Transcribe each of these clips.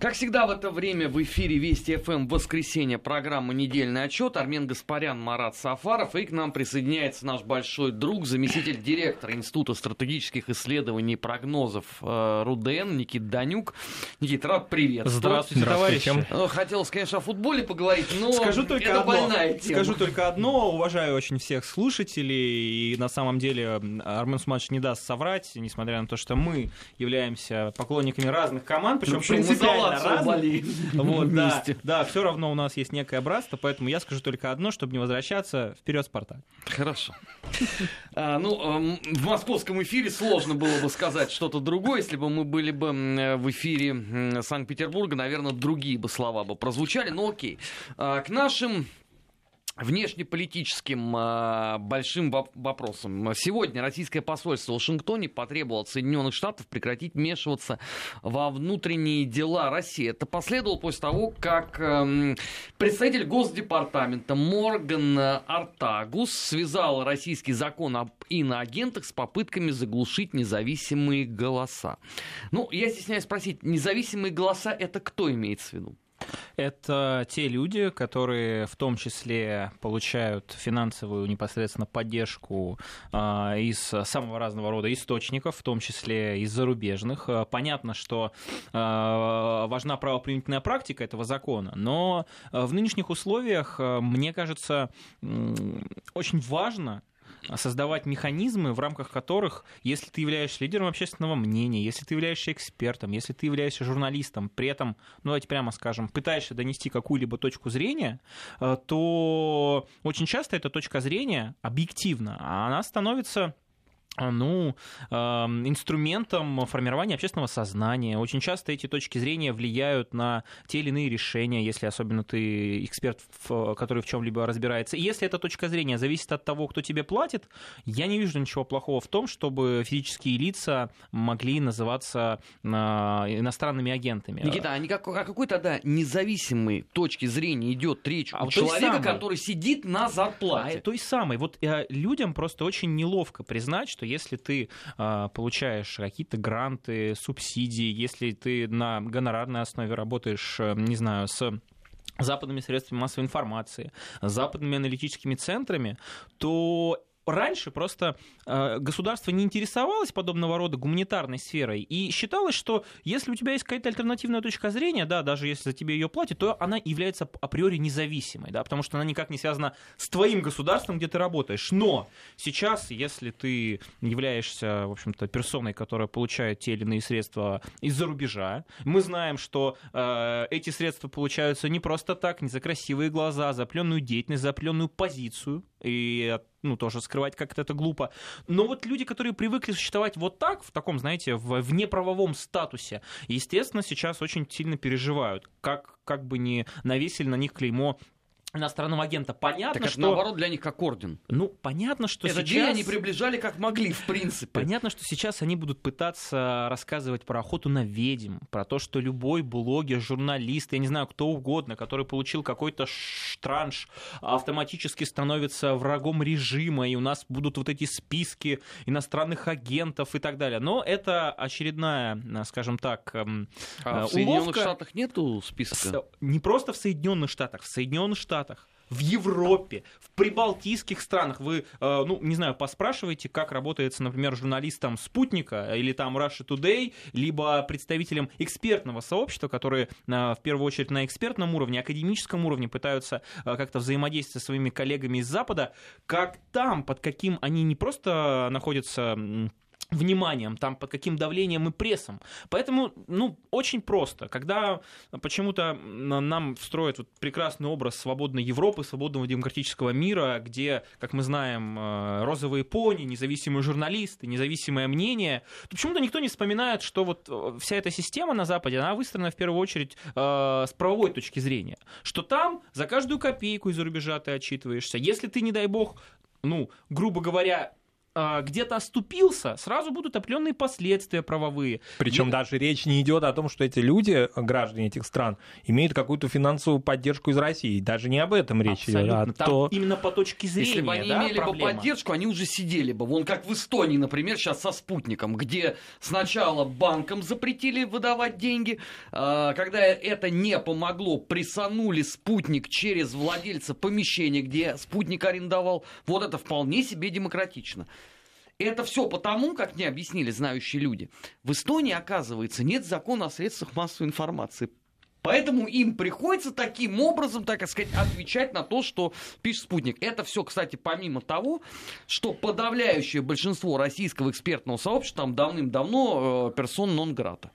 Как всегда в это время в эфире Вести ФМ воскресенье программа «Недельный отчет». Армен Гаспарян, Марат Сафаров. И к нам присоединяется наш большой друг, заместитель директора Института стратегических исследований и прогнозов э, РУДН Никит Данюк. Никит, рад приветствовать. Здравствуйте, товарищи. Э, Хотелось, конечно, о футболе поговорить, но Скажу только это одно. больная тема. Скажу только одно. Уважаю очень всех слушателей. И на самом деле Армен Сумач не даст соврать, несмотря на то, что мы являемся поклонниками разных команд, причем Ну, за принципиально Болеем Вот, да, вместе. да, все равно у нас есть некое братство, поэтому я скажу только одно, чтобы не возвращаться. Вперед, Спартак. Хорошо. А, ну, эм, в московском эфире сложно было бы сказать что-то другое. Если бы мы были бы м, в эфире Санкт-Петербурга, наверное, другие бы слова бы прозвучали. Но окей. А, К нашим внешнеполитическим а, большим воп- вопросам. Сегодня российское посольство в Вашингтоне потребовало от Соединенных Штатов прекратить вмешиваться во внутренние дела России. Это последовало после того, как эм, представитель Госдепартамента Морган Артагус связал российский закон об иноагентах с попытками заглушить независимые голоса. Ну, я стесняюсь спросить, независимые голоса это кто имеется в виду? Это те люди, которые в том числе получают финансовую непосредственно поддержку а, из самого разного рода источников, в том числе из зарубежных. А, Понятно, что а, важна правоприменительная практика этого закона, но в нынешних условиях, мне кажется, очень важно создавать механизмы, в рамках которых, если ты являешься лидером общественного мнения, если ты являешься экспертом, если ты являешься журналистом, при этом, ну давайте прямо скажем, пытаешься донести какую-либо точку зрения, э, то очень часто эта точка зрения объективна, а она становится ну, эм, инструментом формирования общественного сознания. Очень часто эти точки зрения влияют на те или иные решения, если особенно ты эксперт, который в чем-либо разбирается. И если эта точка зрения зависит от того, кто тебе платит, я не вижу ничего плохого в том, чтобы физические лица могли называться э, иностранными агентами. Никита, а никак- о какой тогда независимой точки зрения идет речь А у человека, самой. который сидит на зарплате? А, той самой. Вот э, людям просто очень неловко признать, что если ты э, получаешь какие-то гранты, субсидии, если ты на гонорарной основе работаешь, э, не знаю, с западными средствами массовой информации, западными аналитическими центрами, то раньше просто э, государство не интересовалось подобного рода гуманитарной сферой и считалось, что если у тебя есть какая-то альтернативная точка зрения, да, даже если за тебе ее платят, то она является априори независимой, да, потому что она никак не связана с твоим государством, где ты работаешь. Но сейчас, если ты являешься, в общем-то, персоной, которая получает те или иные средства из-за рубежа, мы знаем, что э, эти средства получаются не просто так, не за красивые глаза, за определенную деятельность, за определенную позицию, и ну, тоже скрывать как-то это глупо. Но вот люди, которые привыкли существовать вот так, в таком, знаете, в внеправовом статусе, естественно, сейчас очень сильно переживают, как, как бы не навесили на них клеймо иностранного агента. Понятно, так что... наоборот для них как орден. Ну, понятно, что Этот сейчас... они приближали как могли, в принципе. Понятно, что сейчас они будут пытаться рассказывать про охоту на ведьм, про то, что любой блогер, журналист, я не знаю, кто угодно, который получил какой-то штранш, автоматически становится врагом режима, и у нас будут вот эти списки иностранных агентов и так далее. Но это очередная, скажем так, эм, А э, в Соединенных уловка. Штатах нету списка? Не просто в Соединенных Штатах, в Соединенных Штатах, в Европе, в прибалтийских странах. Вы, э, ну, не знаю, поспрашивайте, как работает, например, журналистам «Спутника» или там Russia Today, либо представителям экспертного сообщества, которые э, в первую очередь на экспертном уровне, академическом уровне пытаются э, как-то взаимодействовать со своими коллегами из Запада, как там, под каким они не просто находятся вниманием, там под каким давлением и прессом. Поэтому, ну, очень просто. Когда почему-то нам строят вот прекрасный образ свободной Европы, свободного демократического мира, где, как мы знаем, э, розовые пони, независимые журналисты, независимое мнение, то почему-то никто не вспоминает, что вот э, вся эта система на Западе, она выстроена в первую очередь э, с правовой точки зрения. Что там за каждую копейку из-за рубежа ты отчитываешься. Если ты, не дай бог, ну, грубо говоря, где-то оступился, сразу будут определенные последствия правовые. Причем И- даже речь не идет о том, что эти люди, граждане этих стран, имеют какую-то финансовую поддержку из России. Даже не об этом речь идет, Абсолютно. а Там то... именно по точке зрения, Если бы они да, имели проблема. бы поддержку, они уже сидели бы. Вон как в Эстонии, например, сейчас со спутником, где сначала банкам запретили выдавать деньги, а, когда это не помогло, присанули спутник через владельца помещения, где спутник арендовал. Вот это вполне себе демократично. Это все потому, как мне объяснили знающие люди. В Эстонии, оказывается, нет закона о средствах массовой информации. Поэтому им приходится таким образом, так сказать, отвечать на то, что пишет спутник. Это все, кстати, помимо того, что подавляющее большинство российского экспертного сообщества там давным-давно э, персон нон-грата.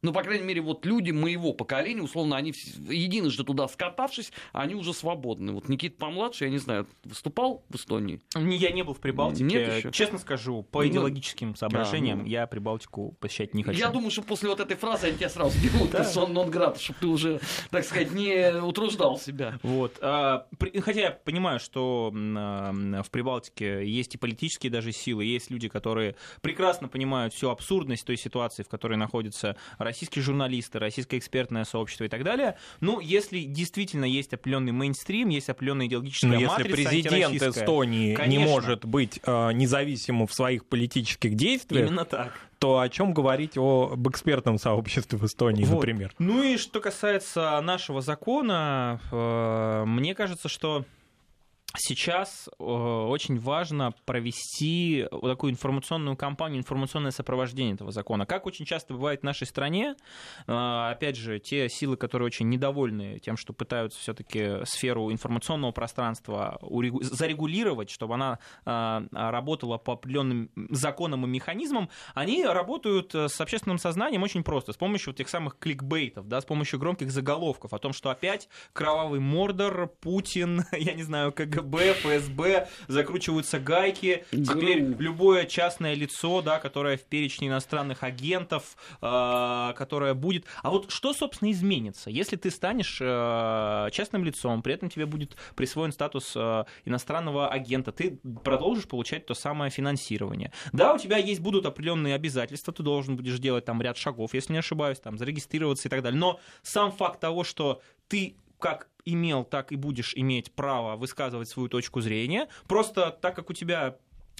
Ну, по крайней мере, вот люди моего поколения, условно, они единожды туда скатавшись, они уже свободны. Вот Никита помладше, я не знаю, выступал в Эстонии? Я не был в Прибалтике. Нет ещё. Честно скажу, по Ну, идеологическим соображениям ну. я Прибалтику посещать не хочу. Я думаю, что после вот этой фразы они тебя сразу делают персон нон-грата, чтобы ты уже, так сказать, не утруждал себя. Вот. а, Хотя я понимаю, что а, в Прибалтике есть и политические даже силы, есть люди, которые прекрасно понимают всю абсурдность той ситуации, в которой находятся российские журналисты, российское экспертное сообщество и так далее. Ну, если действительно есть определенный мейнстрим, есть определенная идеологическая Но Ну, если матрица президент антироссийская, Эстонии не конечно. может быть э, независимым в своих политических действиях, Именно так. то о чем говорить о- об экспертном сообществе в Эстонии, Вот. например? Ну и что касается нашего закона, э, мне кажется, что сейчас э, очень важно провести вот такую информационную кампанию, информационное сопровождение этого закона. Как очень часто бывает в нашей стране, э, опять же, те силы, которые очень недовольны тем, что пытаются все-таки сферу информационного пространства урегу- зарегулировать, чтобы она э, работала по определенным законам и механизмам, они работают э, с общественным сознанием очень просто, с помощью вот тех самых кликбейтов, да, с помощью громких заголовков о том, что опять кровавый Мордор, Путин, я не знаю, КГБ, ФСБ, закручиваются гайки, теперь любое частное лицо, да, которое в перечне иностранных агентов, э, которое будет... А вот что, собственно, изменится, если ты станешь э, частным лицом, при этом тебе будет присвоен статус э, иностранного агента, ты продолжишь получать то самое финансирование. Да, у тебя есть будут определенные обязательства, ты должен будешь делать там ряд шагов, если не ошибаюсь, там зарегистрироваться и так далее. Но сам факт того, что ты как имел, так и будешь иметь право высказывать свою точку зрения. Просто так как у тебя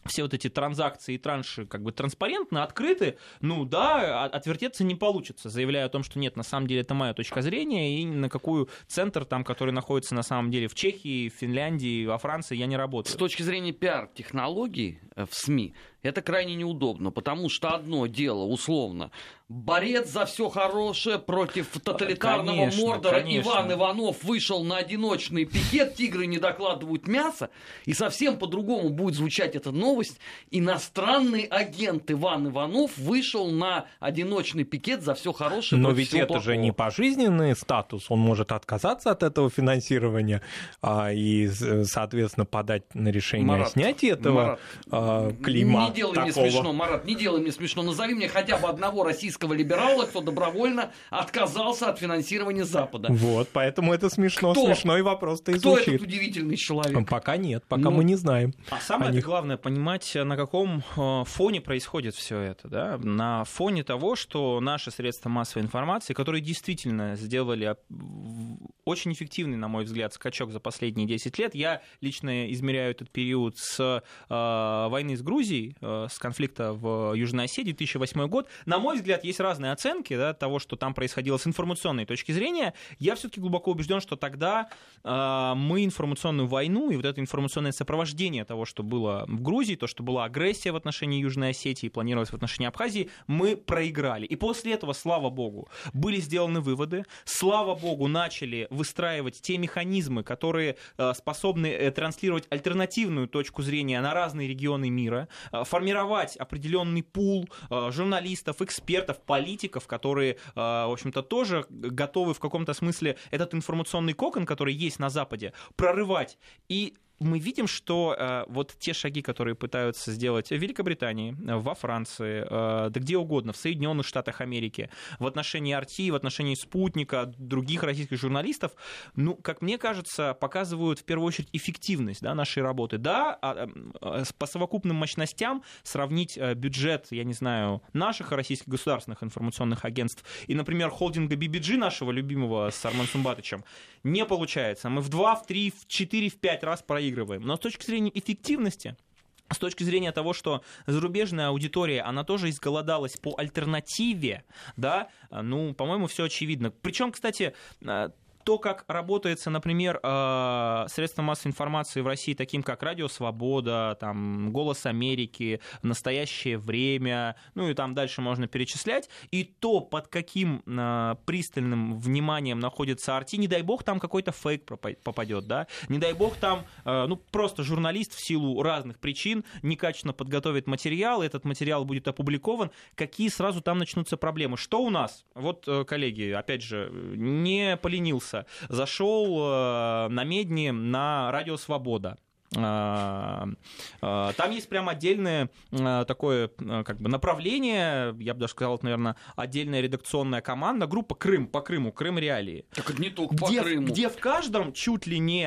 все вот эти транзакции и транши как бы транспарентно, открыты, ну да, а- отвертеться не получится, заявляя о том, что нет, на самом деле это моя точка зрения, и на какую центр там, который находится на самом деле в Чехии, в Финляндии, во Франции, я не С работаю. точки зрения пиар-технологий э, в СМИ, это крайне неудобно, потому что одно дело, условно, борец за все хорошее против тоталитарного Конечно, мордора конечно. Иван Иванов вышел на одиночный пикет, тигры не докладывают мясо, и совсем по-другому будет звучать эта новость. Иностранный агент Иван Иванов вышел на одиночный пикет за все хорошее Но ведь это же плохого. не пожизненный статус, он может отказаться от этого финансирования а, и, соответственно, подать на решение о Марат, снятии этого Марат, а, клейма Не делай такого. мне смешно, Марат, не делай мне смешно. Назови мне хотя бы одного российского либерала, кто добровольно отказался от финансирования Запада. Вот, поэтому это смешно, Кто? смешной вопрос-то и Кто звучит. этот удивительный человек? Пока нет, пока Ну. мы не знаем. А самое них. главное понимать, на каком э, фоне происходит все это. Да? На фоне того, что наши средства массовой информации, которые действительно сделали очень эффективный, на мой взгляд, скачок за последние 10 лет, я лично измеряю этот период с э, войны с Грузией, с конфликта в Южной Осетии, 2008 год. На мой взгляд, есть разные оценки да, того, что там происходило с информационной точки зрения. Я все-таки глубоко убежден, что тогда э, мы информационную войну и вот это информационное сопровождение того, что было в Грузии, то, что была агрессия в отношении Южной Осетии и планировалось в отношении Абхазии, мы проиграли. И после этого, слава богу, были сделаны выводы, слава богу, начали выстраивать те механизмы, которые э, способны э, транслировать альтернативную точку зрения на разные регионы мира, э, формировать определенный пул э, журналистов, экспертов, политиков, которые, э, в общем-то, тоже готовы в каком-то смысле этот информационный кокон, который есть на Западе, прорывать. И мы видим, что э, вот те шаги, которые пытаются сделать в Великобритании, во Франции, э, да где угодно, в Соединенных Штатах Америки, в отношении Арти, в отношении Спутника, других российских журналистов, ну, как мне кажется, показывают в первую очередь эффективность да, нашей работы. Да, а, а, по совокупным мощностям сравнить э, бюджет, я не знаю, наших российских государственных информационных агентств и, например, холдинга BBG нашего любимого с Арман Сумбатычем не получается. Мы в 2, в 3, в 4, в 5 раз проигрываем. Но с точки зрения эффективности, с точки зрения того, что зарубежная аудитория, она тоже изголодалась по альтернативе, да, ну, по-моему, все очевидно. Причем, кстати, э, то, как работается, например, э, средства массовой информации в России, таким как Радио Свобода, там, Голос Америки, Настоящее время, ну и там дальше можно перечислять, и то, под каким э, пристальным вниманием находится Арти, не дай бог там какой-то фейк попадет, да, не дай бог там, э, ну, просто журналист в силу разных причин некачественно подготовит материал, этот материал будет опубликован, какие сразу там начнутся проблемы. Что у нас? Вот, коллеги, опять же, не поленился Яндекса, зашел э, на Медни на Радио Свобода. А, а, там есть прям отдельное э, такое э, как бы направление, я бы даже сказал, наверное, отдельная редакционная команда, группа Крым по Крыму, Крым Реалии. Так это не только по где, Крыму. Где в каждом чуть ли не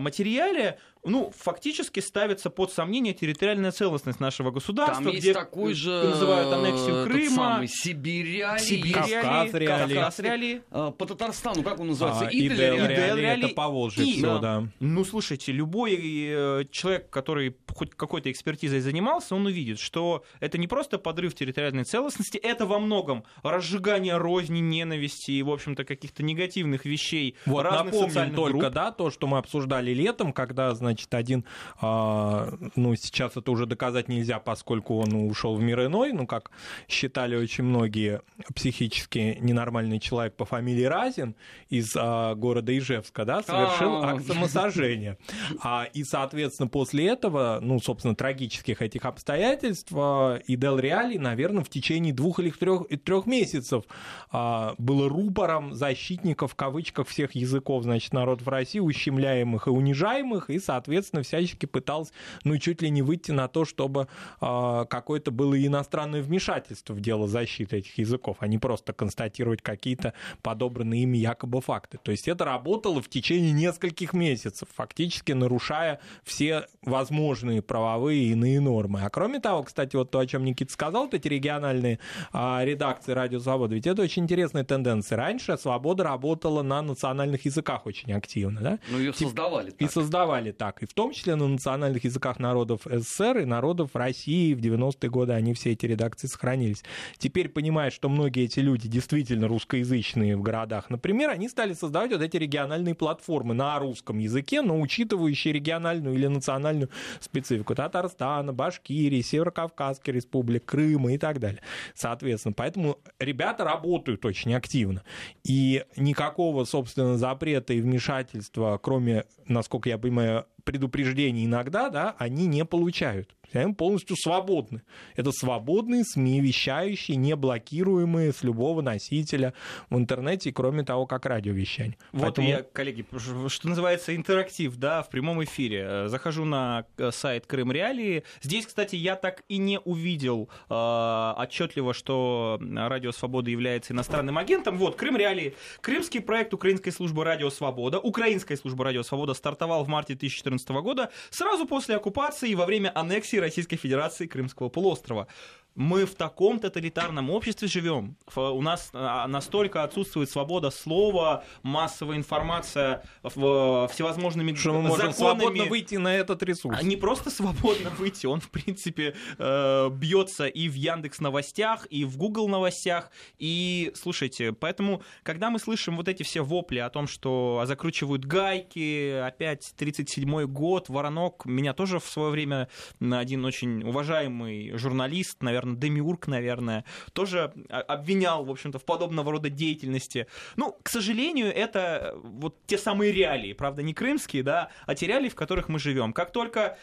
материале ну, фактически ставится под сомнение территориальная целостность нашего государства, Там где такой же называют аннексию Крыма, самый, Сибирь, Сибирь Кавказ, реалии. Кавказ реалии. А, по Татарстану, как он называется? А, Идель, реалии. Это Поволжье и, все, да. Ну, слушайте, любой э, человек, который хоть какой-то экспертизой занимался, он увидит, что это не просто подрыв территориальной целостности, это во многом разжигание розни, ненависти и, в общем-то, каких-то негативных вещей вот, разных напомним только, групп. да, то, что мы обсуждали летом, когда, значит, значит, один, а, ну, сейчас это уже доказать нельзя, поскольку он ушел в мир иной, ну, как считали очень многие психически ненормальный человек по фамилии Разин из а, города Ижевска, да, совершил акт самосожжения. А, и, соответственно, после этого, ну, собственно, трагических этих обстоятельств, а, и Дел Реали, наверное, в течение двух или трех, трех месяцев а, было рупором защитников, в кавычках, всех языков, значит, народов России, ущемляемых и унижаемых, и, соответственно, соответственно, всячески пыталась, ну, чуть ли не выйти на то, чтобы э, какое-то было иностранное вмешательство в дело защиты этих языков, а не просто констатировать какие-то подобранные ими якобы факты. То есть это работало в течение нескольких месяцев, фактически нарушая все возможные правовые и иные нормы. А кроме того, кстати, вот то, о чем Никита сказал, вот эти региональные а, редакции Радио Свобода, ведь это очень интересная тенденция. Раньше Свобода работала на национальных языках очень активно, да? Ну, ее создавали так. И создавали так так, и в том числе на национальных языках народов СССР и народов России в 90-е годы они все эти редакции сохранились. Теперь понимая, что многие эти люди действительно русскоязычные в городах, например, они стали создавать вот эти региональные платформы на русском языке, но учитывающие региональную или национальную специфику Татарстана, Башкирии, Северокавказской республики, Крыма и так далее. Соответственно, поэтому ребята работают очень активно. И никакого, собственно, запрета и вмешательства, кроме, насколько я понимаю, предупреждений иногда, да, они не получают они полностью свободны. Это свободные СМИ, вещающие, не блокируемые с любого носителя в интернете, кроме того, как радиовещание. Вот Поэтому... я, коллеги, что называется интерактив, да, в прямом эфире. Э, захожу на э, сайт Крым Реалии. Здесь, кстати, я так и не увидел э, отчетливо, что Радио Свобода является иностранным агентом. Вот, Крым Реалии. Крымский проект Украинской службы Радио Свобода, Украинская служба Радио Свобода стартовал в марте 2014 года, сразу после оккупации и во время аннексии Российской Федерации Крымского полуострова мы в таком тоталитарном обществе живем. У нас а, настолько отсутствует свобода слова, массовая информация всевозможными что мы можем законами. свободно выйти на этот ресурс. А не просто свободно выйти, он в принципе э, бьется и в Яндекс новостях, и в Google новостях. И слушайте, поэтому, когда мы слышим вот эти все вопли о том, что закручивают гайки, опять 37-й год, Воронок, меня тоже в свое время один очень уважаемый журналист, наверное, наверное, Демиург, наверное, тоже обвинял, в общем-то, в подобного рода деятельности. Ну, к сожалению, это вот те самые реалии, правда, не крымские, да, а те реалии, в которых мы живем. Как только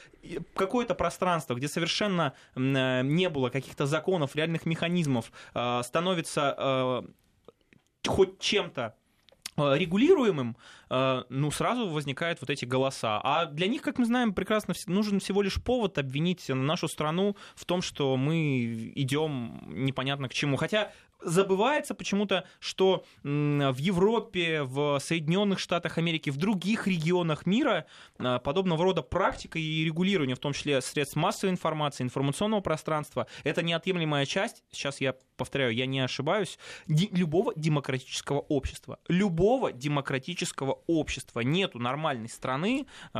какое-то пространство, где совершенно э, не было каких-то законов, реальных механизмов, э, становится э, хоть чем-то Э, регулируемым, э, ну, сразу возникают вот эти голоса. А для них, как мы знаем, прекрасно нужен всего лишь повод обвинить нашу страну в том, что мы идем непонятно к чему. Хотя забывается почему-то, что в Европе, в Соединенных Штатах Америки, в других регионах мира э, подобного рода практика и регулирование, в том числе средств массовой информации, информационного пространства, это неотъемлемая часть, сейчас я повторяю, я не ошибаюсь, любого демократического общества. Любого демократического общества. Нету нормальной страны, э,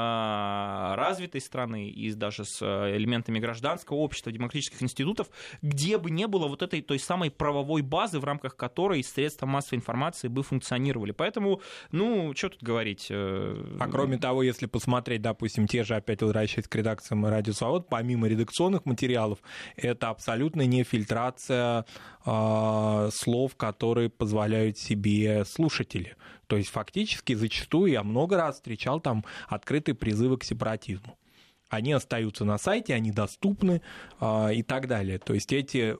развитой страны и даже с э, элементами гражданского общества, демократических институтов, где бы не было вот этой той самой правовой базы, в рамках которой средства массовой информации бы функционировали. Поэтому, ну, что тут говорить. Э, а кроме того, если посмотреть, допустим, те же, опять возвращаясь к редакциям «Радио Свобод», помимо редакционных материалов, это абсолютно не фильтрация э, слов, которые позволяют себе слушатели. То есть фактически зачастую я много раз встречал там открытые призывы к сепаратизму они остаются на сайте, они доступны э, и так далее. То есть эти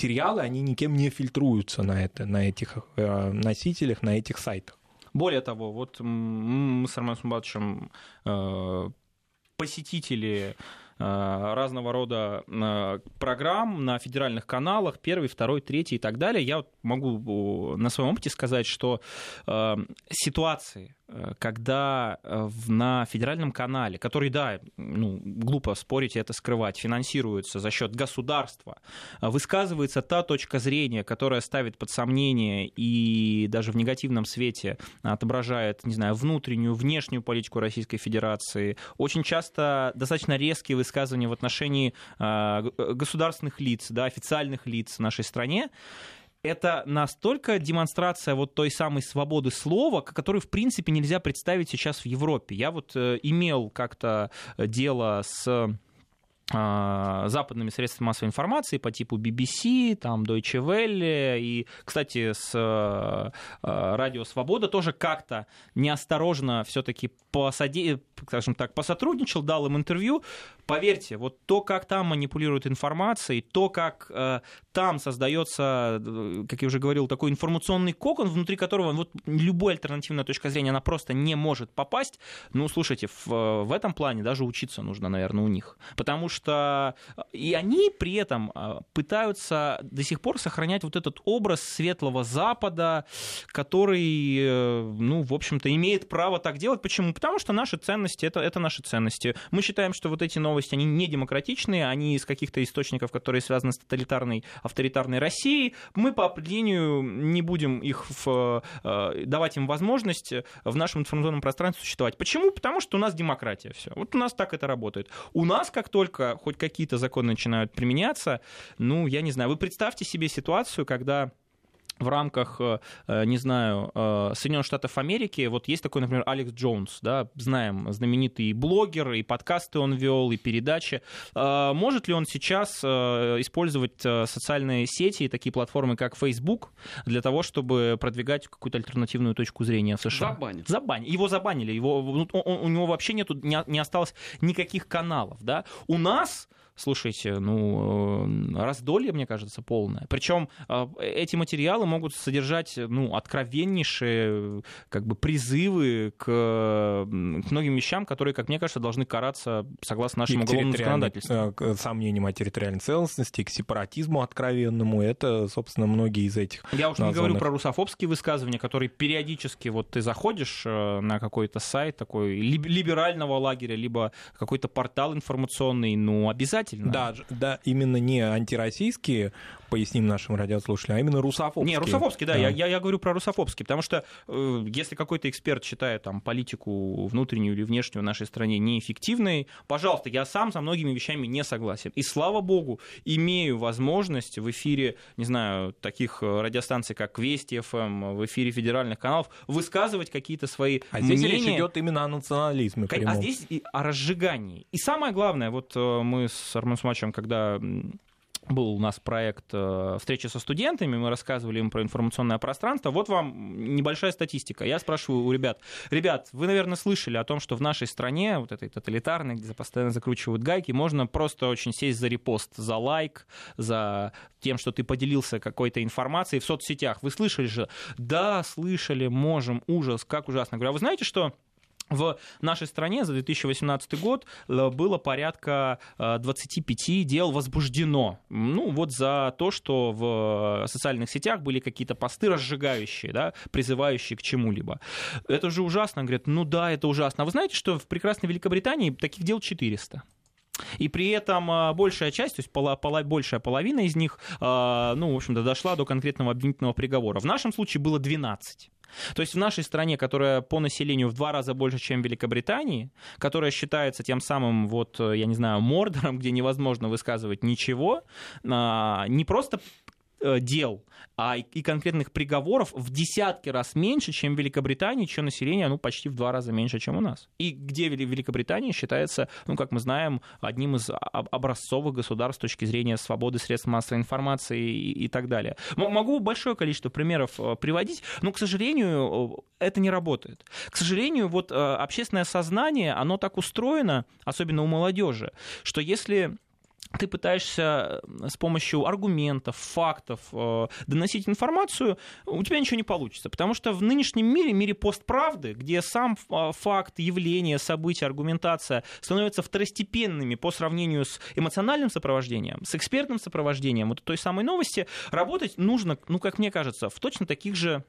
материалы, они никем не фильтруются на, это, на этих э, носителях, на этих сайтах. Более того, вот мы с Романом Сумбатовичем э, посетители Э, разного рода программ на федеральных каналах, первый, второй, третий и так далее. Я могу на своем опыте сказать, что ситуации, когда на федеральном канале, который, да, ну, глупо спорить и это скрывать, финансируется за счет государства, высказывается та точка зрения, которая ставит под сомнение и даже в негативном свете отображает, не знаю, внутреннюю, внешнюю политику Российской Федерации, очень часто достаточно резкие высказывания в отношении государственных лиц, да, официальных лиц в нашей стране, это настолько демонстрация вот той самой свободы слова, которую, в принципе, нельзя представить сейчас в Европе. Я вот э, имел как-то дело с а, западными средствами массовой информации по типу BBC, там Deutsche Welle и, кстати, с Радио Свобода тоже как-то неосторожно все-таки посади... скажем так, посотрудничал, дал им интервью. Поверьте, вот то, как там манипулируют информацией, то, как э, там создается, э, как я уже говорил, такой информационный кокон, внутри которого вот любая альтернативная точка зрения, она просто не может попасть. Ну, слушайте, в, в этом плане даже учиться нужно, наверное, у них. Потому что э, и они при этом э, пытаются до сих пор сохранять вот этот образ светлого Запада, который, ну, в общем-то, имеет право так делать. Почему? Потому что наши ценности это, это наши ценности. Мы считаем, что вот эти новости, они не демократичные, они из каких-то источников, которые связаны с тоталитарной, авторитарной Россией. Мы по определению не будем их в, э, давать им возможность в нашем информационном пространстве существовать. Почему? Потому что у нас демократия. Все. Вот у нас так это работает. У нас, как только хоть какие-то законы начинают применяться, ну, я не знаю, вы представьте себе ситуацию, когда в рамках, э, э, не знаю, э, Соединенных Штатов Америки, вот есть такой, например, Алекс Джонс, да, знаем, знаменитый блогер, и подкасты он вел, и передачи. Может ли он сейчас использовать социальные сети и такие платформы, как Facebook, для того, чтобы продвигать какую-то альтернативную точку зрения в США? Забанить. Забанить. Его забанили, его, он, у него вообще нету, не, не осталось никаких каналов, да. У нас слушайте, ну, э, раздолье, мне кажется, полное. Причем э, эти материалы могут содержать, ну, откровеннейшие, как бы, призывы к, к многим вещам, которые, как мне кажется, должны караться согласно нашему уголовному законодательству. Э, к сомнениям о территориальной целостности, к сепаратизму откровенному. Это, собственно, многие из этих Я уж названных... не говорю про русофобские высказывания, которые периодически, вот ты заходишь на какой-то сайт такой либерального лагеря, либо какой-то портал информационный, ну, обязательно обязательно. Да, да, именно не антироссийские, поясним нашим радиослушателям, а именно русофобские. Не, русофобские, да, да. Я, я, я говорю про русофобские, потому что э, если какой-то эксперт считает там политику внутреннюю или внешнюю в нашей стране неэффективной, пожалуйста, я сам со многими вещами не согласен. И слава богу, имею возможность в эфире, не знаю, таких э, радиостанций, как Вести ФМ, в эфире федеральных каналов, высказывать какие-то свои а здесь мнения. речь идет именно о национализме. А здесь и о разжигании. И самое главное, вот э, мы с Арман Смачем, когда был у нас проект э, встречи со студентами, мы рассказывали им про информационное пространство. Вот вам небольшая статистика. Я спрашиваю у ребят, ребят, вы, наверное, слышали о том, что в нашей стране, вот этой тоталитарной, где постоянно закручивают гайки, можно просто очень сесть за репост, за лайк, за тем, что ты поделился какой-то информацией в соцсетях. Вы слышали же? Да, слышали, можем, ужас, как ужасно. Говорю, а вы знаете, что в нашей стране за 2018 год э, было порядка 25 э, дел возбуждено. Ну, вот за то, что в социальных сетях были какие-то посты разжигающие, да, призывающие к чему-либо. Это же ужасно. Говорят, ну да, это ужасно. А вы знаете, что в прекрасной Великобритании таких дел 400? И при этом э, большая часть, то есть пола, пола, большая половина из них, ну, в общем-то, дошла до конкретного обвинительного приговора. В нашем случае было 12. То есть в нашей стране, которая по населению в два раза больше, чем в Великобритании, которая считается тем самым, вот, я не знаю, мордором, где невозможно высказывать ничего, а, не просто Э, дел а и конкретных приговоров в десятки раз меньше, чем в Великобритании, чье население ну, почти в два раза меньше, чем у нас. И где Великобритания считается, ну, как мы знаем, одним из образцовых государств с точки зрения свободы средств массовой информации и, и так далее. Могу большое количество примеров э, приводить, но, к сожалению, это не работает. К сожалению, вот э, общественное сознание, оно так устроено, особенно у молодежи, что если ты пытаешься с помощью аргументов, фактов э, доносить информацию, у тебя ничего не получится. Потому что в нынешнем мире, мире постправды, где сам э, факт, явление, событие, аргументация становятся второстепенными по сравнению с эмоциональным сопровождением, с экспертным сопровождением вот той самой новости, работать нужно, ну, как мне кажется, в точно таких же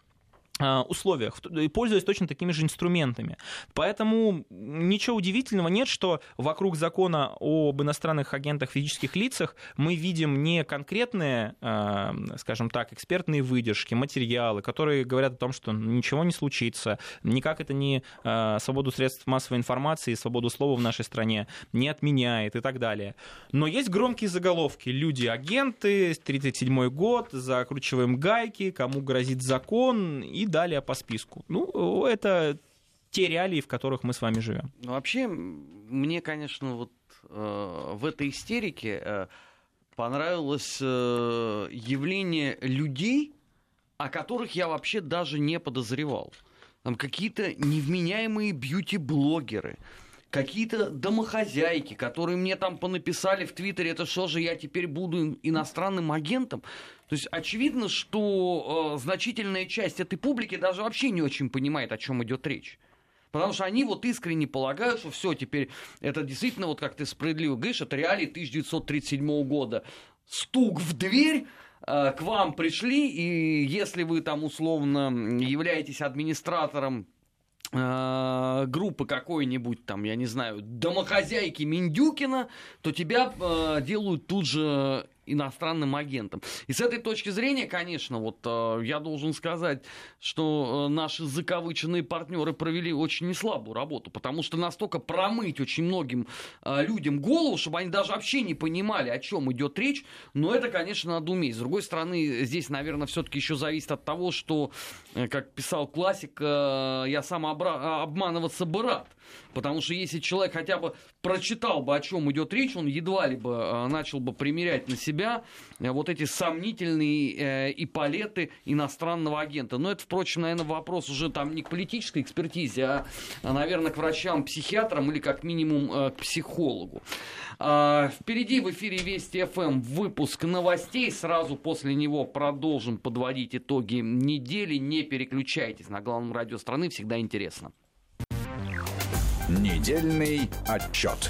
а, условиях, пользуясь точно такими же инструментами. Поэтому ничего удивительного нет, что вокруг закона об иностранных агентах физических лицах мы видим не конкретные, а, скажем так, экспертные выдержки, материалы, которые говорят о том, что ничего не случится, никак это не а, свободу средств массовой информации, свободу слова в нашей стране не отменяет и так далее. Но есть громкие заголовки. Люди агенты, 37 год, закручиваем гайки, кому грозит закон и далее по списку. Ну, это те реалии, в которых мы с вами живем. Ну, вообще, мне, конечно, вот э, в этой истерике э, понравилось э, явление людей, о которых я вообще даже не подозревал. Там какие-то невменяемые бьюти-блогеры, какие-то домохозяйки, которые мне там понаписали в Твиттере, это что же я теперь буду иностранным агентом? То есть очевидно, что э, значительная часть этой публики даже вообще не очень понимает, о чем идет речь. Потому что они вот искренне полагают, что все, теперь это действительно, вот как ты справедливо говоришь, это реалии 1937 года. Стук в дверь, э, к вам пришли, и если вы там условно являетесь администратором группы какой-нибудь там, я не знаю, домохозяйки Миндюкина, то тебя э, делают тут же иностранным агентом. И с этой точки зрения, конечно, вот э, я должен сказать, что э, наши закавыченные партнеры провели очень неслабую работу, потому что настолько промыть очень многим э, людям голову, чтобы они даже вообще не понимали, о чем идет речь, но это, конечно, надо уметь. С другой стороны, здесь, наверное, все-таки еще зависит от того, что, как писал классик, я сам обра- обманываться бы рад. Потому что если человек хотя бы прочитал бы, о чем идет речь, он едва ли бы э, начал бы примерять на себя э, вот эти сомнительные э, ипалеты иностранного агента. Но это, впрочем, наверное, вопрос уже там не к политической экспертизе, а, а наверное, к врачам-психиатрам или как минимум к психологу. А, впереди в эфире Вести ФМ выпуск новостей. Сразу после него продолжим подводить итоги недели. Не переключайтесь на главном радио страны, всегда интересно. Недельный отчет.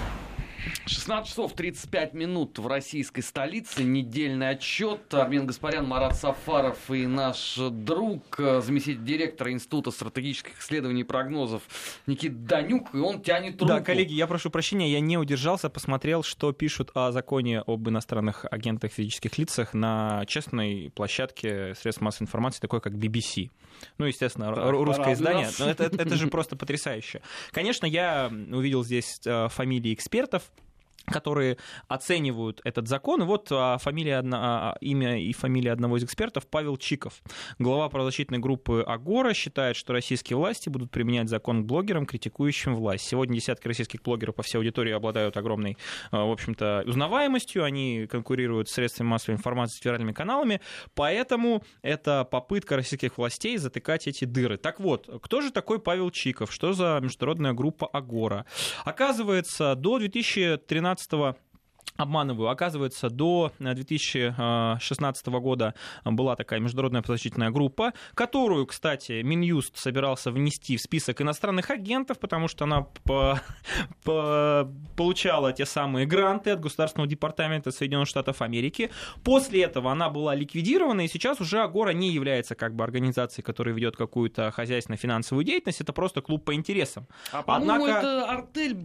16 часов 35 минут в российской столице. Недельный отчет. Армен Гаспарян, Марат Сафаров и наш друг, э, заместитель директора Института стратегических исследований и прогнозов Никит Данюк. И он тянет руку. Да, коллеги, я прошу прощения, я не удержался, посмотрел, что пишут о законе об иностранных агентах физических лицах на честной площадке средств массовой информации, такой как BBC. Ну, естественно, так, русское издание. Но это, это, это же просто потрясающе. Конечно, я увидел здесь э, фамилии экспертов, которые оценивают этот закон. И вот а, фамилия, одна, а, имя и фамилия одного из экспертов Павел Чиков. Глава правозащитной группы «Агора» считает, что российские власти будут применять закон к блогерам, критикующим власть. Сегодня десятки российских блогеров по всей аудитории обладают огромной, а, в общем-то, узнаваемостью. Они конкурируют с средствами массовой информации, с федеральными каналами. Поэтому это попытка российских властей затыкать эти дыры. Так вот, кто же такой Павел Чиков? Что за международная группа «Агора»? Оказывается, до 2013 2012 обманываю. Оказывается, до 2016 э, года была такая международная правозащитная группа, которую, кстати, Минюст собирался внести в список иностранных агентов, потому что она по, по, получала те самые гранты от Государственного департамента Соединенных Штатов Америки. После этого она была ликвидирована, и сейчас уже Агора не является как бы организацией, которая ведет какую-то хозяйственно-финансовую деятельность, это просто клуб по интересам. А, по-моему, Однако... это артель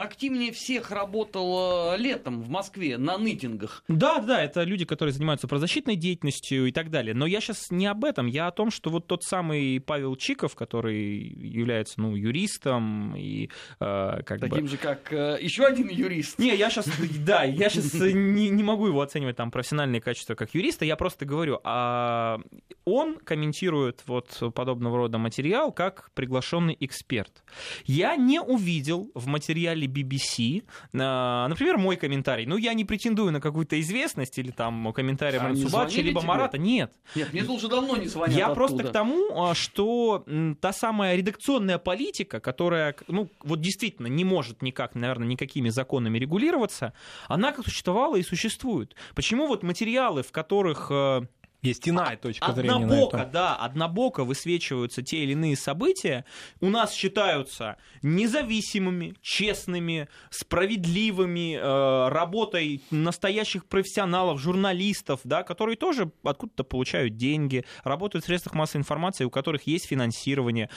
активнее всех работал летом в Москве на нытингах. Да, да, это люди, которые занимаются правозащитной деятельностью и так далее. Но я сейчас не об этом. Я о том, что вот тот самый Павел Чиков, который является ну, юристом и э, как Таким бы... же, как э, еще один юрист. Не, я сейчас, да, я сейчас не, не могу его оценивать там профессиональные качества как юриста. Я просто говорю, а он комментирует вот подобного рода материал как приглашенный эксперт. Я не увидел в материале BBC, э, например, мой комментарий комментарий. Ну, я не претендую на какую-то известность или там комментарий а Мансубача, либо тебе? Марата. Нет. Нет, мне уже давно не звонят Я оттуда. просто к тому, а, что та самая редакционная политика, которая, ну, вот действительно не может никак, наверное, никакими законами регулироваться, она как существовала и существует. Почему вот материалы, в которых э, есть иная точка зрения однобоко, на это. да, однобоко высвечиваются те или иные события, у нас считаются независимыми, честными, справедливыми, э, работой настоящих профессионалов, журналистов, да, которые тоже откуда-то получают деньги, работают в средствах массовой информации, у которых есть финансирование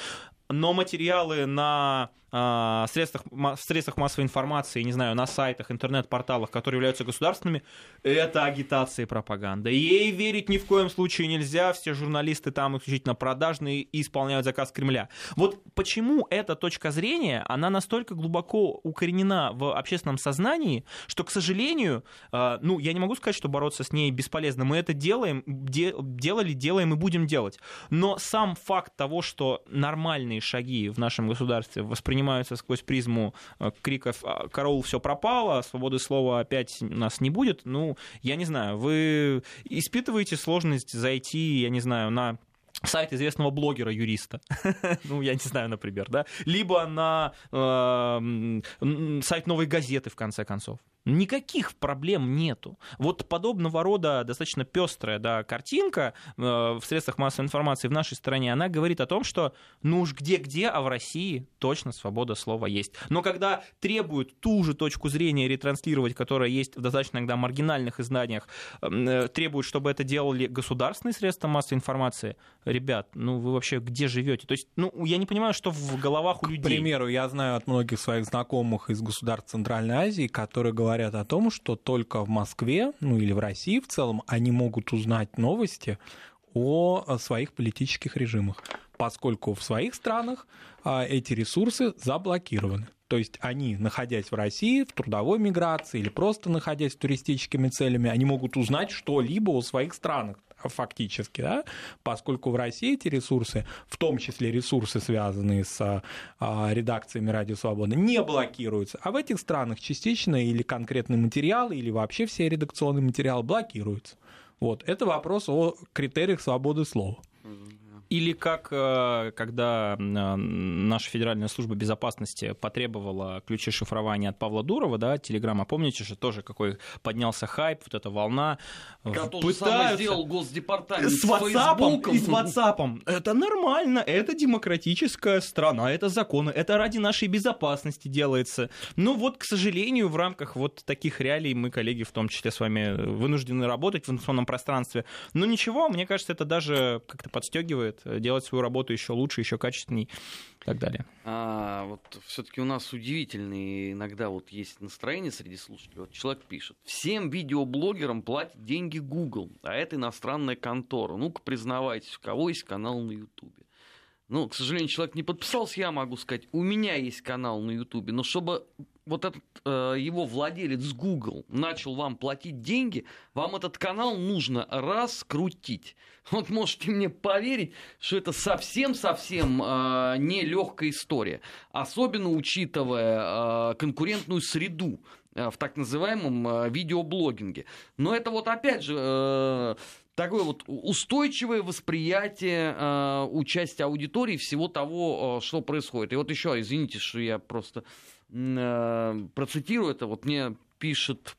но материалы на э, средствах, средствах массовой информации, не знаю, на сайтах, интернет-порталах, которые являются государственными, это агитация и пропаганда. Ей верить ни в коем случае нельзя, все журналисты там исключительно продажные и исполняют заказ Кремля. Вот почему эта точка зрения, она настолько глубоко укоренена в общественном сознании, что, к сожалению, э, ну, я не могу сказать, что бороться с ней бесполезно. Мы это делаем, де, делали, делаем и будем делать. Но сам факт того, что нормальные шаги в нашем государстве воспринимаются сквозь призму э, криков «А, «Караул, все пропало», «Свободы слова опять у нас не будет», ну, я не знаю, вы испытываете сложность зайти, я не знаю, на сайт известного блогера-юриста, ну, я не знаю, например, да, либо на э, сайт новой газеты, в конце концов. Никаких проблем нету. Вот подобного рода достаточно пестрая да, картинка э, в средствах массовой информации в нашей стране, она говорит о том, что ну уж где-где, а в России точно свобода слова есть. Но когда требуют ту же точку зрения ретранслировать, которая есть в достаточно иногда маргинальных изданиях, э, требуют, чтобы это делали государственные средства массовой информации, ребят, ну вы вообще где живете? То есть, ну я не понимаю, что в головах у людей. К примеру, я знаю от многих своих знакомых из государств Центральной Азии, которые говорят, о том, что только в Москве, ну или в России в целом, они могут узнать новости о своих политических режимах, поскольку в своих странах а, эти ресурсы заблокированы. То есть они, находясь в России, в трудовой миграции или просто находясь туристическими целями, они могут узнать что-либо о своих странах фактически, да, поскольку в России эти ресурсы, в том числе ресурсы, связанные с а, редакциями Радио Свобода, не блокируются, а в этих странах частично или конкретные материалы, или вообще все редакционные материалы блокируются. Вот, это вопрос о критериях свободы слова. Или как э, когда э, наша Федеральная служба безопасности потребовала ключи шифрования от Павла Дурова, да, Телеграма, помните же, тоже какой поднялся хайп, вот эта волна. Как Пытаются... сделал Госдепартамент с WhatsApp и с WhatsApp. Это нормально, это демократическая страна, это законы, это ради нашей безопасности делается. Но вот, к сожалению, в рамках вот таких реалий мы, коллеги, в том числе с вами, вынуждены работать в информационном пространстве. Но ничего, мне кажется, это даже как-то подстегивает Э, делать свою работу еще лучше, еще качественней и так далее. А, вот все-таки у нас удивительные иногда вот есть настроение среди слушателей. Вот человек пишет: всем видеоблогерам платят деньги Google, а это иностранная контора. Ну-ка признавайтесь, у кого есть канал на Ютубе. Ну, к сожалению, человек не подписался, я могу сказать, у меня есть канал на Ютубе, но чтобы вот этот э, его владелец Google начал вам платить деньги, вам этот канал нужно раскрутить. Вот можете мне поверить, что это совсем-совсем э, не легкая история. Особенно учитывая э, конкурентную среду э, в так называемом э, видеоблогинге. Но это вот опять же э, такое вот устойчивое восприятие э, участия аудитории всего того, э, что происходит. И вот еще, извините, что я просто э, процитирую это, вот мне пишет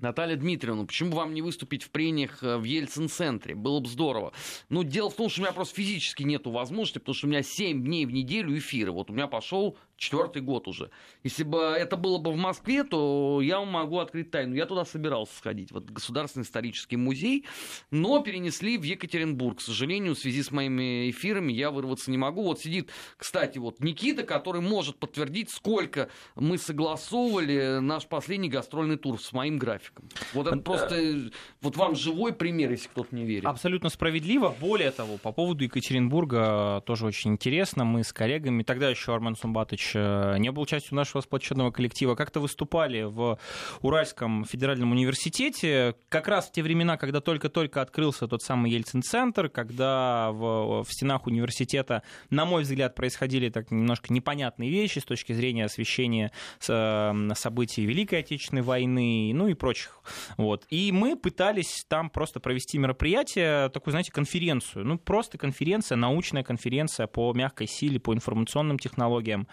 Наталья Дмитриевна, почему вам не выступить в прениях э, в Ельцин-центре? Было бы здорово. Ну, дело в том, что у меня просто физически нет возможности, потому что у меня 7 дней в неделю эфиры. Вот у меня пошел четвертый год уже. Если бы это было бы в Москве, то я могу открыть тайну. Я туда собирался сходить, вот Государственный исторический музей, но перенесли в Екатеринбург. К сожалению, в связи с моими эфирами я вырваться не могу. Вот сидит, кстати, вот Никита, который может подтвердить, сколько мы согласовывали наш последний гастрольный тур с моим графиком. Вот это просто, вот вам живой пример, если кто-то не верит. Абсолютно справедливо. Более того, по поводу Екатеринбурга тоже очень интересно. Мы с коллегами, тогда еще Армен Сумбатович Э, не был частью нашего сплоченного коллектива, как-то выступали в Уральском федеральном университете, как раз в те времена, когда только-только открылся тот самый Ельцин-центр, когда в, в стенах университета, на мой взгляд, происходили так немножко непонятные вещи с точки зрения освещения событий Великой Отечественной войны, ну и прочих. Вот. И мы пытались там просто провести мероприятие, такую, знаете, конференцию, ну просто конференция, научная конференция по мягкой силе, по информационным технологиям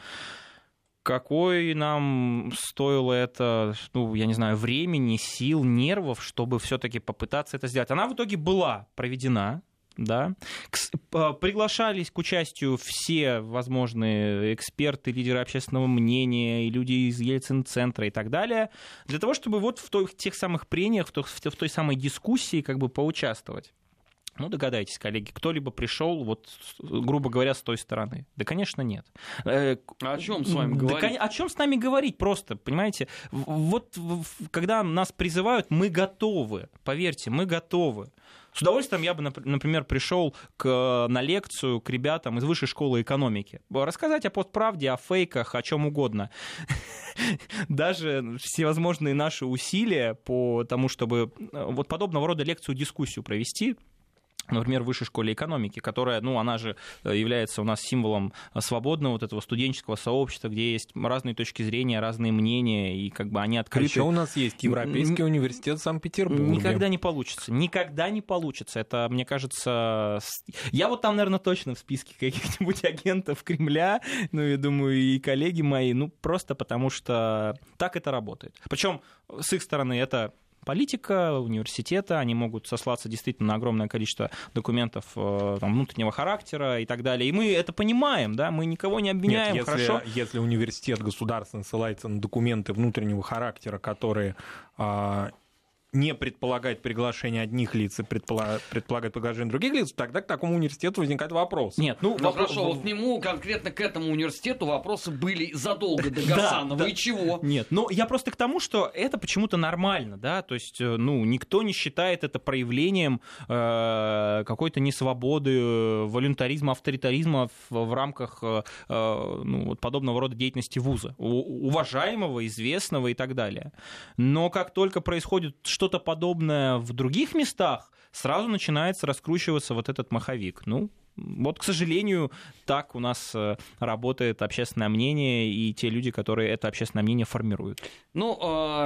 какой нам стоило это, ну, я не знаю, времени, сил, нервов, чтобы все-таки попытаться это сделать. Она в итоге была проведена, да. Приглашались к участию все возможные эксперты, лидеры общественного мнения, и люди из Ельцин-центра и так далее, для того, чтобы вот в, той, в тех самых прениях, в той, в той самой дискуссии как бы поучаствовать. Ну, догадайтесь, коллеги, кто-либо пришел, вот, грубо говоря, с той стороны? Да, конечно, нет. Э, а о чем с вами говорить? Да, о чем с нами говорить просто, понимаете? Вот когда нас призывают, мы готовы, поверьте, мы готовы. С удовольствием я бы, например, пришел к, на лекцию к ребятам из высшей школы экономики. Рассказать о постправде, о фейках, о чем угодно. Даже всевозможные наши усилия по тому, чтобы э, вот подобного рода лекцию, дискуссию провести, например, в высшей школе экономики, которая, ну, она же э, является у нас символом свободного вот этого студенческого сообщества, где есть разные точки зрения, разные мнения, и как бы они открыты. А еще у нас есть Европейский университет Санкт-Петербурга. Никогда не получится. Никогда не получится. Это, мне кажется... Я вот там, наверное, точно в списке каких-нибудь агентов Кремля, ну, я думаю, и коллеги мои, ну, просто потому что так это работает. Причем с их стороны это политика, университета, они могут сослаться действительно на огромное количество документов э, там, внутреннего характера и так далее. И мы это понимаем, да, мы никого не обвиняем, Нет, если, хорошо. Если университет государственный ссылается на документы внутреннего характера, которые а, не предполагает приглашение одних лиц и предполагает, приглашение других лиц, тогда к такому университету возникает вопрос. Нет, ну, ну вопрос... хорошо, вот к нему, конкретно к этому университету вопросы были задолго до Гасанова, да, и чего? Нет, ну я просто к тому, что это почему-то нормально, да, то есть, э, ну, никто не считает это проявлением э, какой-то несвободы, волюнтаризма, авторитаризма в, в рамках э, э ну, вот подобного рода деятельности вуза, уважаемого, известного и так далее. Но как только происходит что-то подобное в других местах, сразу начинается раскручиваться вот этот маховик. Ну, вот, к сожалению, так у нас э, работает общественное мнение и те люди, которые это общественное мнение формируют. Ну,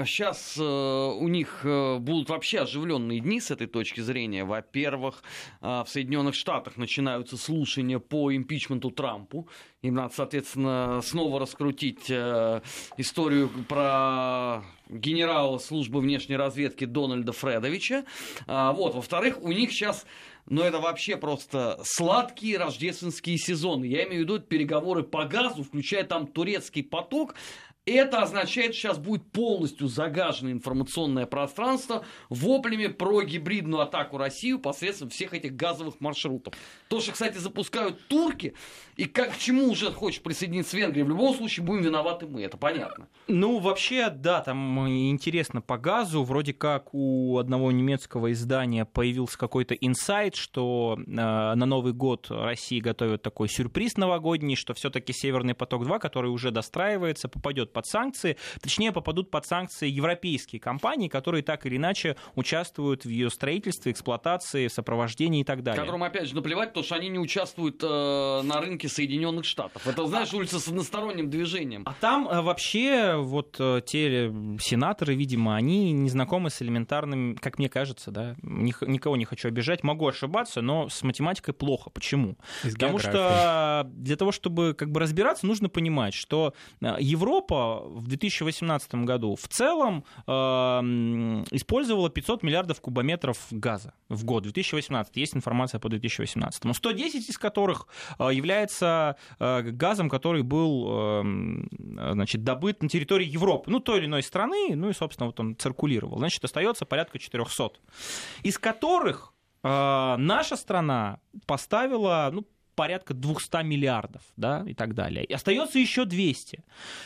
сейчас а, э, у них э, будут вообще оживленные дни с этой точки зрения. Во-первых, в Соединенных Штатах начинаются слушания по импичменту Трампу. Им надо, соответственно, снова раскрутить историю про генерала службы внешней разведки Дональда Фредовича. А, вот. Во-вторых, у них сейчас но это вообще просто сладкие рождественские сезоны. Я имею в виду переговоры по газу, включая там турецкий поток. Это означает, сейчас будет полностью загажено информационное пространство воплями про гибридную атаку России посредством всех этих газовых маршрутов. То, что, кстати, запускают турки, и как, к чему уже хочет присоединиться Венгрия, в любом случае будем виноваты мы, это понятно. Ну, вообще, да, там интересно по газу. Вроде как у одного немецкого издания появился какой-то инсайт, что э, на Новый год России готовят такой сюрприз новогодний, что все-таки Северный поток-2, который уже достраивается, попадет попадет под санкции, точнее попадут под санкции европейские компании, которые так или иначе участвуют в ее строительстве, эксплуатации, сопровождении и так далее. Которым, опять же, наплевать, потому что они не участвуют э, на рынке Соединенных Штатов. Это, знаешь, улица с односторонним движением. А там э, вообще вот э, те сенаторы, видимо, они не знакомы с элементарным, как мне кажется, да, никого не хочу обижать, могу ошибаться, но с математикой плохо. Почему? Потому что для того, чтобы как бы разбираться, нужно понимать, что э, В 2018 году в целом э, использовала 500 миллиардов кубометров газа в год. 2018. Есть информация по 2018. 110 из которых э, является э, газом, который был э, значит, добыт на территории Европы, ну, той или иной страны, ну и, собственно, вот он циркулировал. Значит, остается порядка 400. Из которых наша страна поставила, ну, порядка 200 миллиардов, да, и так далее. И остается еще 200.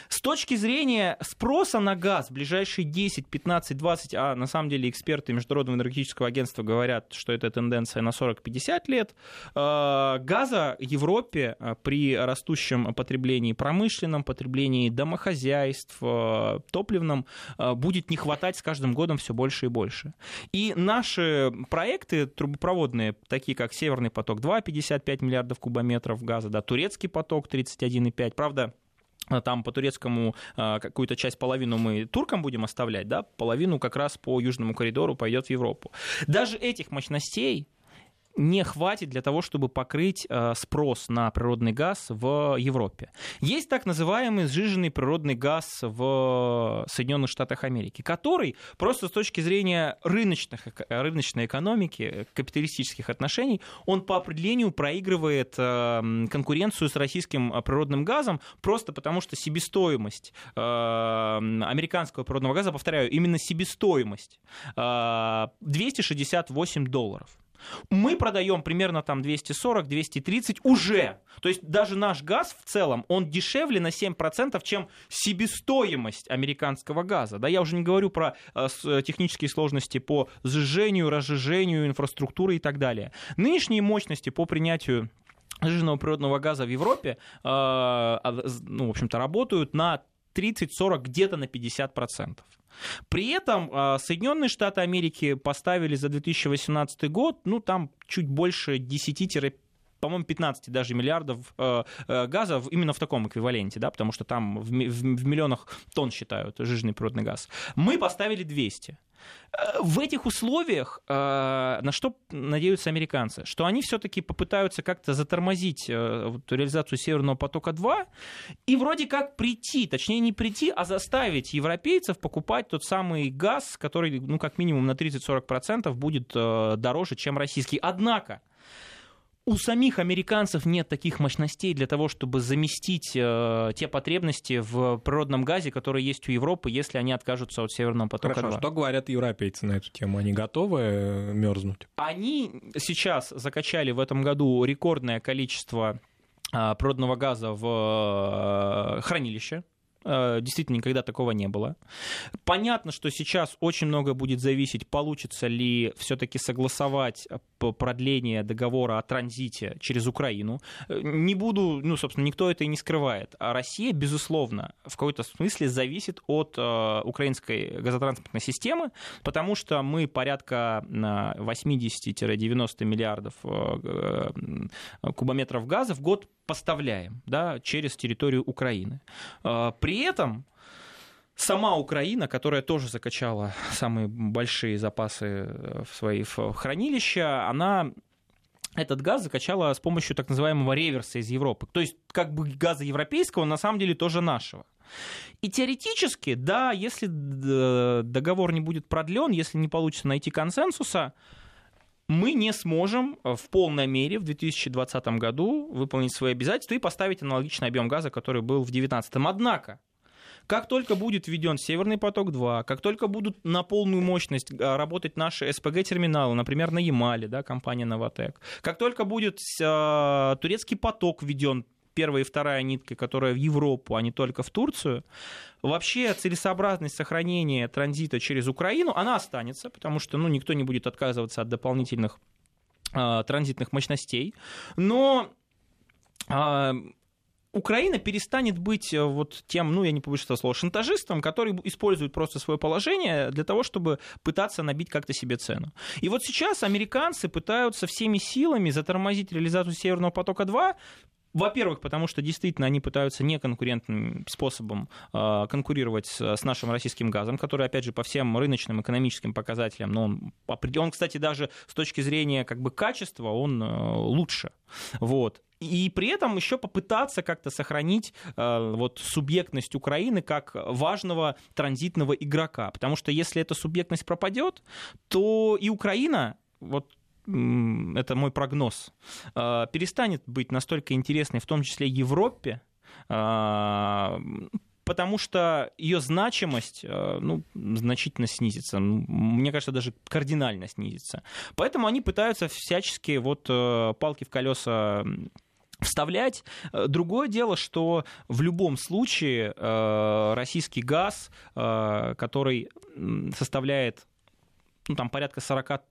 С точки зрения спроса на газ в ближайшие 10, 15, 20, а на самом деле эксперты Международного энергетического агентства говорят, что это тенденция на 40-50 лет, э, газа Европе э, при растущем потреблении промышленном, потреблении домохозяйств, э, топливном будет не хватать с каждым годом все больше и больше. И наши проекты трубопроводные, такие как Северный поток-2, 55 миллиардов кубометров газа, да, турецкий поток 31,5, правда, там по турецкому а, какую-то часть, половину мы туркам будем оставлять, да, половину как раз по южному коридору пойдет в Европу. Даже этих мощностей не хватит для того, чтобы покрыть э, спрос на природный газ в Европе. Есть так называемый сжиженный природный газ в Соединенных Штатах Америки, который просто с точки зрения рыночных, рыночной экономики, капиталистических отношений, он по определению проигрывает э, конкуренцию с российским природным газом просто потому, что себестоимость э, американского природного газа, повторяю, именно себестоимость 268 долларов. Мы продаем примерно там 240-230 уже. То есть даже наш газ в целом, он дешевле на 7%, чем себестоимость американского газа. Да, я уже не говорю про э, технические сложности по сжижению, разжижению инфраструктуры и так далее. Нынешние мощности по принятию сжиженного природного газа в Европе, э, а, ну, в общем-то, работают на 30-40, где-то на 50%. При этом а, Соединенные Штаты Америки поставили за 2018 год, ну, там чуть больше 10 по-моему, 15 даже миллиардов э, э, газа именно в таком эквиваленте, да, потому что там в, в, в миллионах тонн считают жирный природный газ. Мы поставили 200. Э, в этих условиях э, на что надеются американцы? Что они все-таки попытаются как-то затормозить э, реализацию Северного потока-2 и вроде как прийти, точнее не прийти, а заставить европейцев покупать тот самый газ, который, ну, как минимум на 30-40% будет дороже, чем российский. Однако, у самих американцев нет таких мощностей для того, чтобы заместить э, те потребности в природном газе, которые есть у Европы, если они откажутся от Северного потока. Хорошо, 2. что говорят европейцы на эту тему? Они готовы э, мерзнуть? Они сейчас закачали в этом году рекордное количество э, природного газа в э, хранилище действительно, никогда такого не было. Понятно, что сейчас очень много будет зависеть, получится ли все-таки согласовать э, продление договора о транзите через Украину. Э, не буду, ну, собственно, никто это и не скрывает. А Россия, безусловно, в какой-то смысле зависит от э, украинской газотранспортной системы, потому что мы порядка 80-90 миллиардов э, кубометров газа в год поставляем да, через территорию Украины. А, при этом сама Украина, которая тоже закачала самые большие запасы э, в свои хранилища, она этот газ закачала с помощью так называемого реверса из Европы. То есть как бы газа европейского, на самом деле тоже нашего. И теоретически, да, если э, договор не будет продлен, если не получится найти консенсуса, мы не сможем э, в полной мере в 2020 году выполнить свои обязательства и поставить аналогичный объем газа, который был в 2019. Однако, как только будет введен Северный поток-2, как только будут на полную мощность э, работать наши СПГ-терминалы, например, на Ямале, да, компания Новотек, как только будет э, турецкий поток введен первая и вторая нитка, которая в Европу, а не только в Турцию, вообще целесообразность сохранения транзита через Украину, она останется, потому что ну, никто не будет отказываться от дополнительных э, транзитных мощностей. Но э, Украина перестанет быть э, вот тем, ну, я не побоюсь этого слова, шантажистом, который использует просто свое положение для того, чтобы пытаться набить как-то себе цену. И вот сейчас американцы пытаются всеми силами затормозить реализацию Северного потока-2, во-первых, потому что действительно они пытаются неконкурентным способом э, конкурировать с, с нашим российским газом, который, опять же, по всем рыночным экономическим показателям, но он, он кстати, даже с точки зрения как бы, качества, он э, лучше. Вот и при этом еще попытаться как-то сохранить э, вот субъектность Украины как важного транзитного игрока, потому что если эта субъектность пропадет, то и Украина вот это мой прогноз, э, перестанет быть настолько интересной, в том числе Европе, э, потому что ее значимость э, ну, значительно снизится. Мне кажется, даже кардинально снизится. Поэтому они пытаются всячески вот палки в колеса вставлять. Другое дело, что в любом случае российский газ, который составляет ну, там порядка 40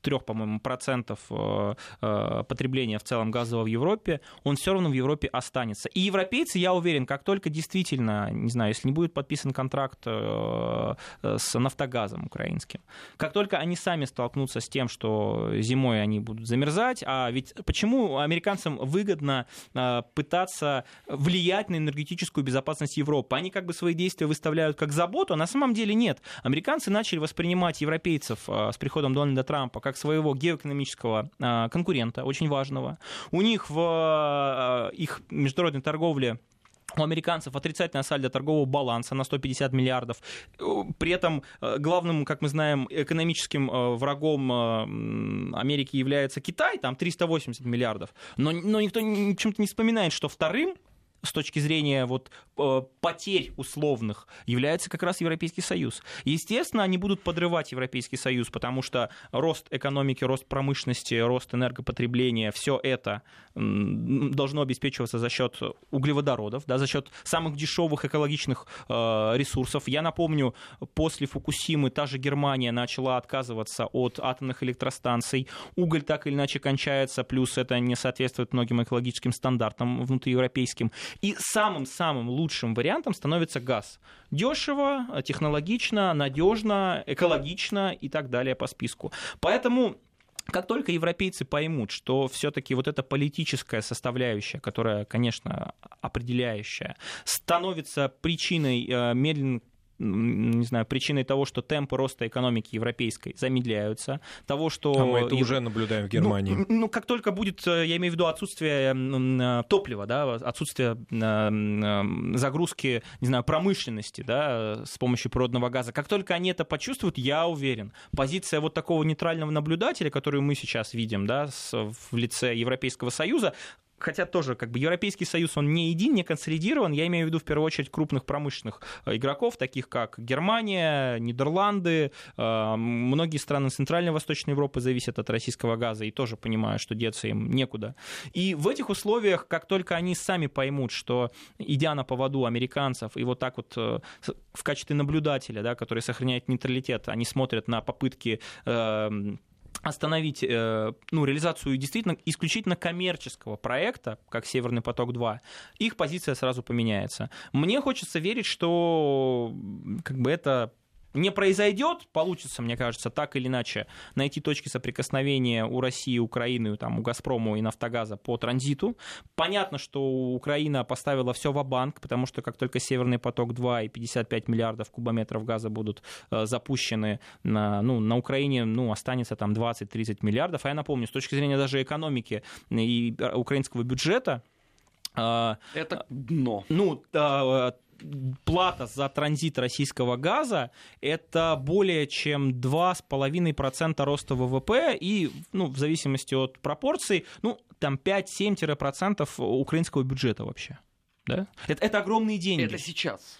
трех, по-моему, процентов э, э, потребления в целом газового в Европе, он все равно в Европе останется. И европейцы, я уверен, как только действительно, не знаю, если не будет подписан контракт э, с нафтогазом украинским, как только они сами столкнутся с тем, что зимой они будут замерзать, а ведь почему американцам выгодно пытаться влиять на энергетическую безопасность Европы? Они как бы свои действия выставляют как заботу, а на самом деле нет. Американцы начали воспринимать европейцев с приходом Дональда Трампа как как своего геоэкономического а, конкурента, очень важного. У них в а, их международной торговле у американцев отрицательная сальдо торгового баланса на 150 миллиардов. При этом а, главным, как мы знаем, экономическим врагом Америки является Китай, там 380 миллиардов. Но, но никто почему-то не вспоминает, что вторым с точки зрения вот, э, потерь условных является как раз Европейский Союз. Естественно, они будут подрывать Европейский Союз, потому что рост экономики, рост промышленности, рост энергопотребления, все это должно обеспечиваться за счет углеводородов, да, за счет самых дешевых экологичных э, ресурсов. Я напомню, после Фукусимы та же Германия начала отказываться от атомных электростанций. Уголь так или иначе кончается, плюс это не соответствует многим экологическим стандартам внутриевропейским. И самым-самым лучшим вариантом становится газ. Дешево, технологично, надежно, экологично и так далее по списку. Поэтому как только европейцы поймут, что все-таки вот эта политическая составляющая, которая, конечно, определяющая, становится причиной э, медленно не знаю, причиной того, что темпы роста экономики европейской замедляются, того, что... А мы это уже наблюдаем в Германии. Ну, ну, как только будет, э, я имею в виду отсутствие э, топлива, да, отсутствие э, загрузки, не знаю, промышленности, да, с помощью природного газа, как только они это почувствуют, я уверен, позиция вот такого нейтрального наблюдателя, которую мы сейчас видим, да, в лице Европейского Союза, хотя тоже как бы Европейский Союз, он не един, не консолидирован, я имею в виду в первую очередь крупных промышленных э, игроков, таких как Германия, Нидерланды, э, многие страны Центральной и Восточной Европы зависят от российского газа и тоже понимают, что деться им некуда. И в этих условиях, как только они сами поймут, что идя на поводу американцев и вот так вот э, в качестве наблюдателя, да, который сохраняет нейтралитет, они смотрят на попытки остановить э, ну, реализацию действительно исключительно коммерческого проекта, как «Северный поток-2», их позиция сразу поменяется. Мне хочется верить, что как бы это не произойдет, получится, мне кажется, так или иначе найти точки соприкосновения у России, Украины, там, у Газпрома и Нафтогаза по транзиту. Понятно, что Украина поставила все в банк потому что как только Северный поток-2 и 55 миллиардов кубометров газа будут э, запущены, на, ну, на Украине ну, останется там 20-30 миллиардов. А я напомню, с точки зрения даже экономики и украинского бюджета, э, это дно. Ну, э, плата за транзит российского газа это более чем 2,5% роста ВВП и, ну, в зависимости от пропорций, ну, там 5-7% украинского бюджета вообще. Да? Это, это огромные деньги. Это сейчас.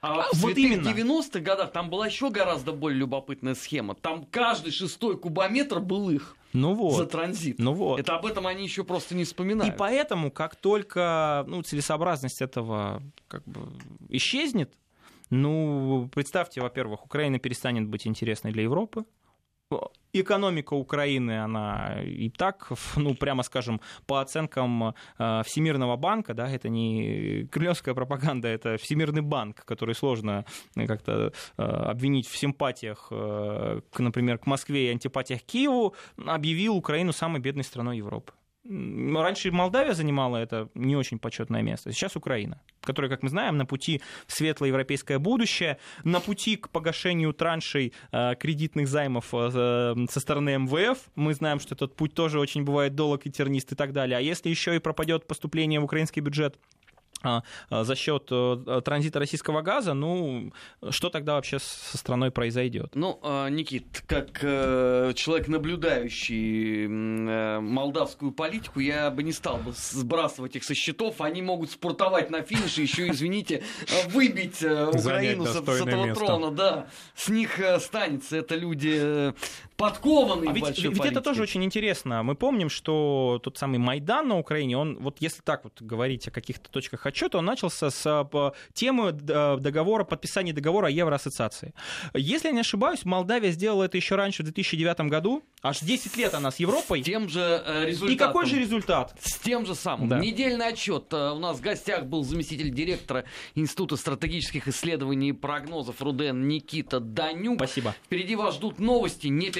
А, а в вот именно. 90-х годах там была еще гораздо более любопытная схема. Там каждый шестой кубометр был их. Ну вот. За транзит. Ну вот. Это об этом они еще просто не вспоминают. И поэтому, как только ну, целесообразность этого как бы исчезнет, ну, представьте, во-первых, Украина перестанет быть интересной для Европы, Экономика Украины, она и так, ну, прямо скажем, по оценкам э, Всемирного банка, да, это не кремлевская пропаганда, это Всемирный банк, который сложно э, как-то э, обвинить в симпатиях, к, например, к Москве и антипатиях к Киеву, объявил Украину самой бедной страной Европы. Раньше Молдавия занимала это не очень почетное место, сейчас Украина, которая, как мы знаем, на пути в светлое европейское будущее, на пути к погашению траншей э, кредитных займов э, со стороны МВФ. Мы знаем, что этот путь тоже очень бывает долг и тернист и так далее. А если еще и пропадет поступление в украинский бюджет а, а, за счет э, транзита российского газа, ну, что тогда вообще со страной произойдет? Ну, а, Никит, как э, человек, наблюдающий э, молдавскую политику, я бы не стал бы сбрасывать их со счетов. Они могут спортовать на финише, еще, извините, выбить Украину с, с этого место. трона. Да, с них останется. Это люди подкованные а ведь, ведь, ведь это тоже очень интересно. Мы помним, что тот самый Майдан на Украине, он, вот если так вот говорить о каких-то точках отчета, он начался с а, темы э, договора, подписания договора о Евроассоциации. Если я не ошибаюсь, Молдавия сделала это еще раньше, в 2009 году. Аж 10 лет она с Европой. С тем же э, результатом. И какой же результат? С тем же самым. Да. Недельный отчет. Э, у нас в гостях был заместитель директора Института стратегических исследований и прогнозов Руден Никита Данюк. Спасибо. Впереди вас ждут новости, не